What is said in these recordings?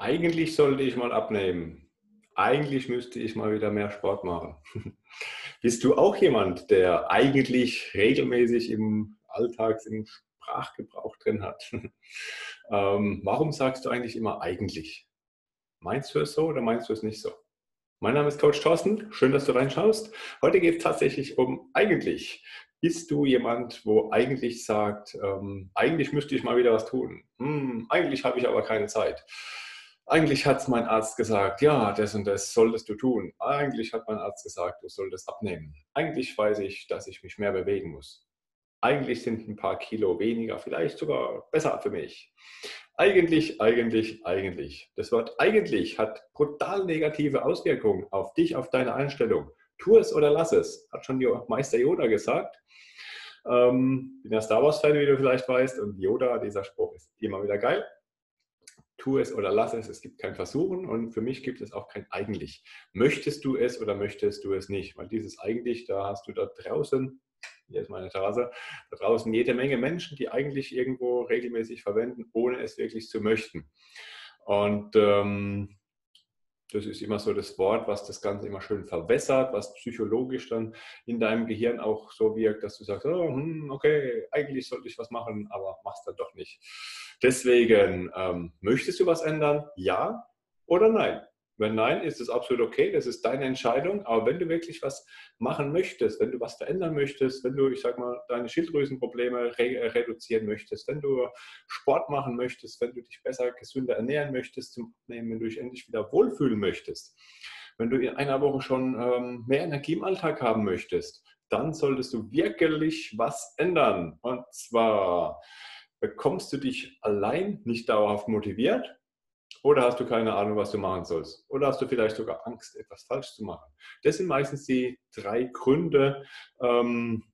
Eigentlich sollte ich mal abnehmen. Eigentlich müsste ich mal wieder mehr Sport machen. Bist du auch jemand, der eigentlich regelmäßig im Alltags, im Sprachgebrauch drin hat? ähm, warum sagst du eigentlich immer eigentlich? Meinst du es so oder meinst du es nicht so? Mein Name ist Coach Thorsten. Schön, dass du reinschaust. Heute geht es tatsächlich um eigentlich. Bist du jemand, wo eigentlich sagt, ähm, eigentlich müsste ich mal wieder was tun? Hm, eigentlich habe ich aber keine Zeit. Eigentlich hat mein Arzt gesagt, ja, das und das solltest du tun. Eigentlich hat mein Arzt gesagt, du solltest abnehmen. Eigentlich weiß ich, dass ich mich mehr bewegen muss. Eigentlich sind ein paar Kilo weniger vielleicht sogar besser für mich. Eigentlich, eigentlich, eigentlich. Das Wort eigentlich hat brutal negative Auswirkungen auf dich, auf deine Einstellung. Tu es oder lass es, hat schon Meister Yoda gesagt. Ähm, bin ja Star Wars-Fan, wie du vielleicht weißt, und Yoda, dieser Spruch ist immer wieder geil tu es oder lass es, es gibt kein Versuchen und für mich gibt es auch kein eigentlich. Möchtest du es oder möchtest du es nicht? Weil dieses eigentlich, da hast du da draußen, hier ist meine Terrasse, da draußen jede Menge Menschen, die eigentlich irgendwo regelmäßig verwenden, ohne es wirklich zu möchten. Und ähm, das ist immer so das Wort, was das Ganze immer schön verwässert, was psychologisch dann in deinem Gehirn auch so wirkt, dass du sagst, oh, hm, okay, eigentlich sollte ich was machen, aber machst dann doch nicht. Deswegen, ähm, möchtest du was ändern? Ja oder nein? Wenn nein, ist es absolut okay, das ist deine Entscheidung. Aber wenn du wirklich was machen möchtest, wenn du was verändern möchtest, wenn du, ich sag mal, deine Schilddrüsenprobleme re äh, reduzieren möchtest, wenn du Sport machen möchtest, wenn du dich besser, gesünder ernähren möchtest zum Abnehmen, wenn du dich endlich wieder wohlfühlen möchtest, wenn du in einer Woche schon ähm, mehr Energie im Alltag haben möchtest, dann solltest du wirklich was ändern. Und zwar bekommst du dich allein nicht dauerhaft motiviert, oder hast du keine Ahnung, was du machen sollst? Oder hast du vielleicht sogar Angst, etwas falsch zu machen? Das sind meistens die drei Gründe, ähm,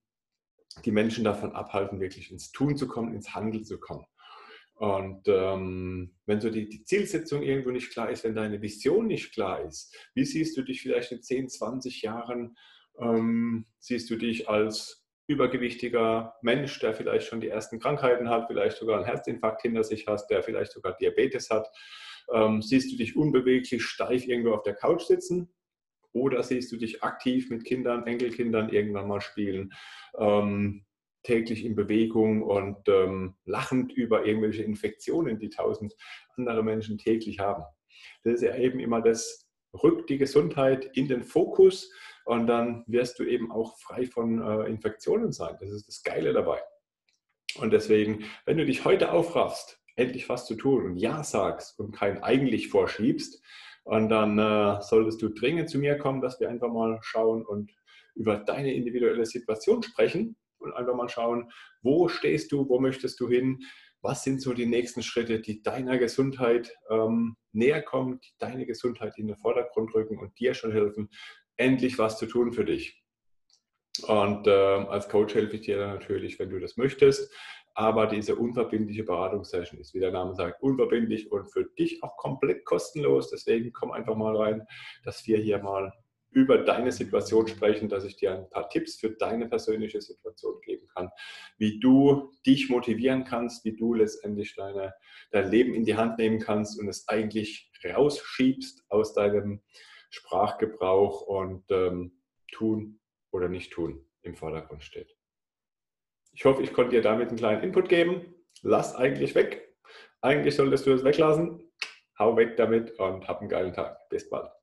die Menschen davon abhalten, wirklich ins Tun zu kommen, ins Handeln zu kommen. Und ähm, wenn so die, die, Zielsetzung irgendwo nicht klar ist, wenn deine Vision nicht klar ist, wie siehst du dich vielleicht in 10, 20 Jahren? Ähm, siehst du dich als übergewichtiger Mensch, der vielleicht schon die ersten Krankheiten hat, vielleicht sogar einen Herzinfarkt hinter sich hat, der vielleicht sogar Diabetes hat? Ähm, siehst du dich unbeweglich steif irgendwo auf der Couch sitzen? Oder siehst du dich aktiv mit Kindern, Enkelkindern irgendwann mal spielen, ähm, täglich in Bewegung und ähm, lachend über irgendwelche Infektionen, die tausend andere Menschen täglich haben? Das ist ja eben immer das, rückt die Gesundheit in den Fokus und dann wirst du eben auch frei von äh, Infektionen sein. Das ist das Geile dabei. Und deswegen, wenn du dich heute aufraffst, endlich was zu tun und Ja sagst und kein eigentlich vorschiebst. Und dann äh, solltest du dringend zu mir kommen, dass wir einfach mal schauen und über deine individuelle Situation sprechen und einfach mal schauen, wo stehst du, wo möchtest du hin, was sind so die nächsten Schritte, die deiner Gesundheit ähm, näher kommen, die deine Gesundheit in den Vordergrund rücken und dir schon helfen, endlich was zu tun für dich. Und äh, als Coach helfe ich dir natürlich, wenn du das möchtest. Aber diese unverbindliche Beratungssession ist, wie der Name sagt, unverbindlich und für dich auch komplett kostenlos. Deswegen komm einfach mal rein, dass wir hier mal über deine Situation sprechen, dass ich dir ein paar Tipps für deine persönliche Situation geben kann, wie du dich motivieren kannst, wie du letztendlich deine, dein Leben in die Hand nehmen kannst und es eigentlich rausschiebst aus deinem Sprachgebrauch und ähm, tun oder nicht tun im Vordergrund steht. Ich hoffe, ich konnte dir damit einen kleinen Input geben. Lass eigentlich weg. Eigentlich solltest du es weglassen. Hau weg damit und hab einen geilen Tag. Bis bald.